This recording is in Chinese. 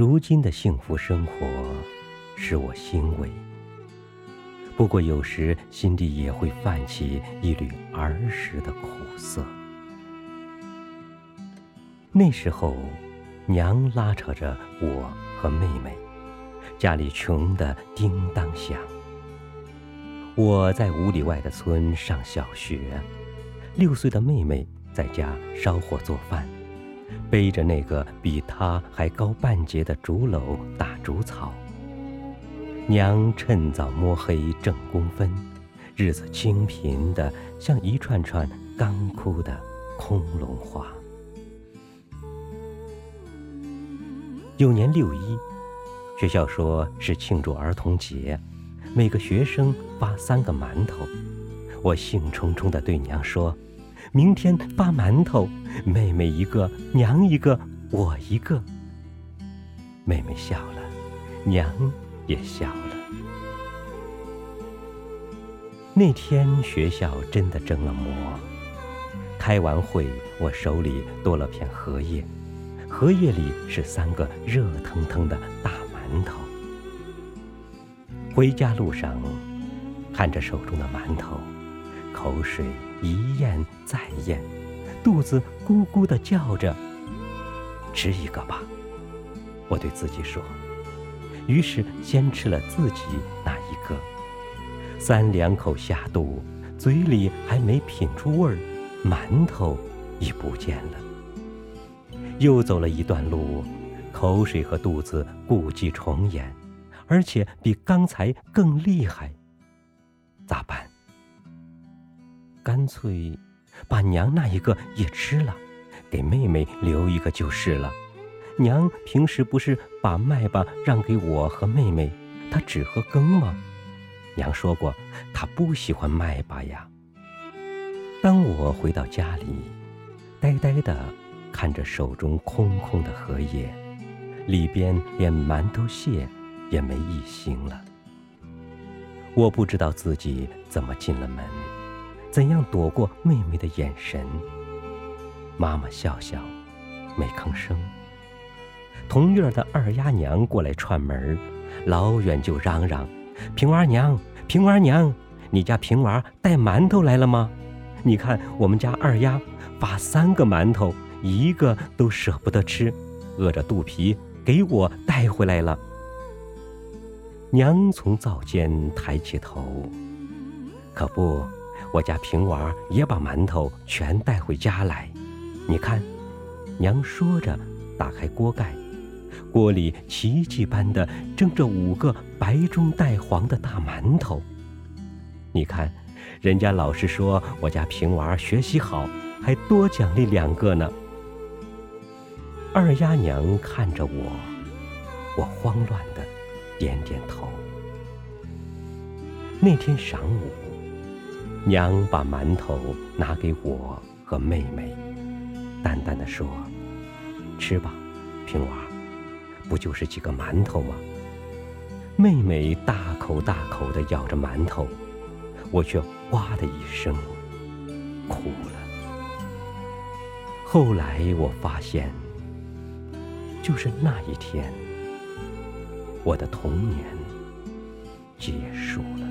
如今的幸福生活使我欣慰，不过有时心里也会泛起一缕儿时的苦涩。那时候，娘拉扯着我和妹妹，家里穷得叮当响。我在五里外的村上小学，六岁的妹妹在家烧火做饭。背着那个比他还高半截的竹篓打竹草，娘趁早摸黑挣工分，日子清贫的像一串串干枯的空笼花。有年六一，学校说是庆祝儿童节，每个学生发三个馒头。我兴冲冲地对娘说。明天发馒头，妹妹一个，娘一个，我一个。妹妹笑了，娘也笑了。那天学校真的蒸了馍。开完会，我手里多了片荷叶，荷叶里是三个热腾腾的大馒头。回家路上，看着手中的馒头。口水一咽再咽，肚子咕咕地叫着。吃一个吧，我对自己说。于是先吃了自己那一个，三两口下肚，嘴里还没品出味儿，馒头已不见了。又走了一段路，口水和肚子故伎重演，而且比刚才更厉害。咋办？干脆把娘那一个也吃了，给妹妹留一个就是了。娘平时不是把麦秆让给我和妹妹，她只喝羹吗？娘说过，她不喜欢麦秆呀。当我回到家里，呆呆地看着手中空空的荷叶，里边连馒头屑也没一星了。我不知道自己怎么进了门。怎样躲过妹妹的眼神？妈妈笑笑，没吭声。同院的二丫娘过来串门，老远就嚷嚷：“平娃娘，平娃娘，你家平娃带馒头来了吗？你看我们家二丫发三个馒头，一个都舍不得吃，饿着肚皮给我带回来了。”娘从灶间抬起头，可不。我家平娃也把馒头全带回家来，你看，娘说着，打开锅盖，锅里奇迹般的蒸着五个白中带黄的大馒头。你看，人家老师说我家平娃学习好，还多奖励两个呢。二丫娘看着我，我慌乱的点点头。那天晌午。娘把馒头拿给我和妹妹，淡淡的说：“吃吧，平娃，不就是几个馒头吗？”妹妹大口大口的咬着馒头，我却哇的一声哭了。后来我发现，就是那一天，我的童年结束了。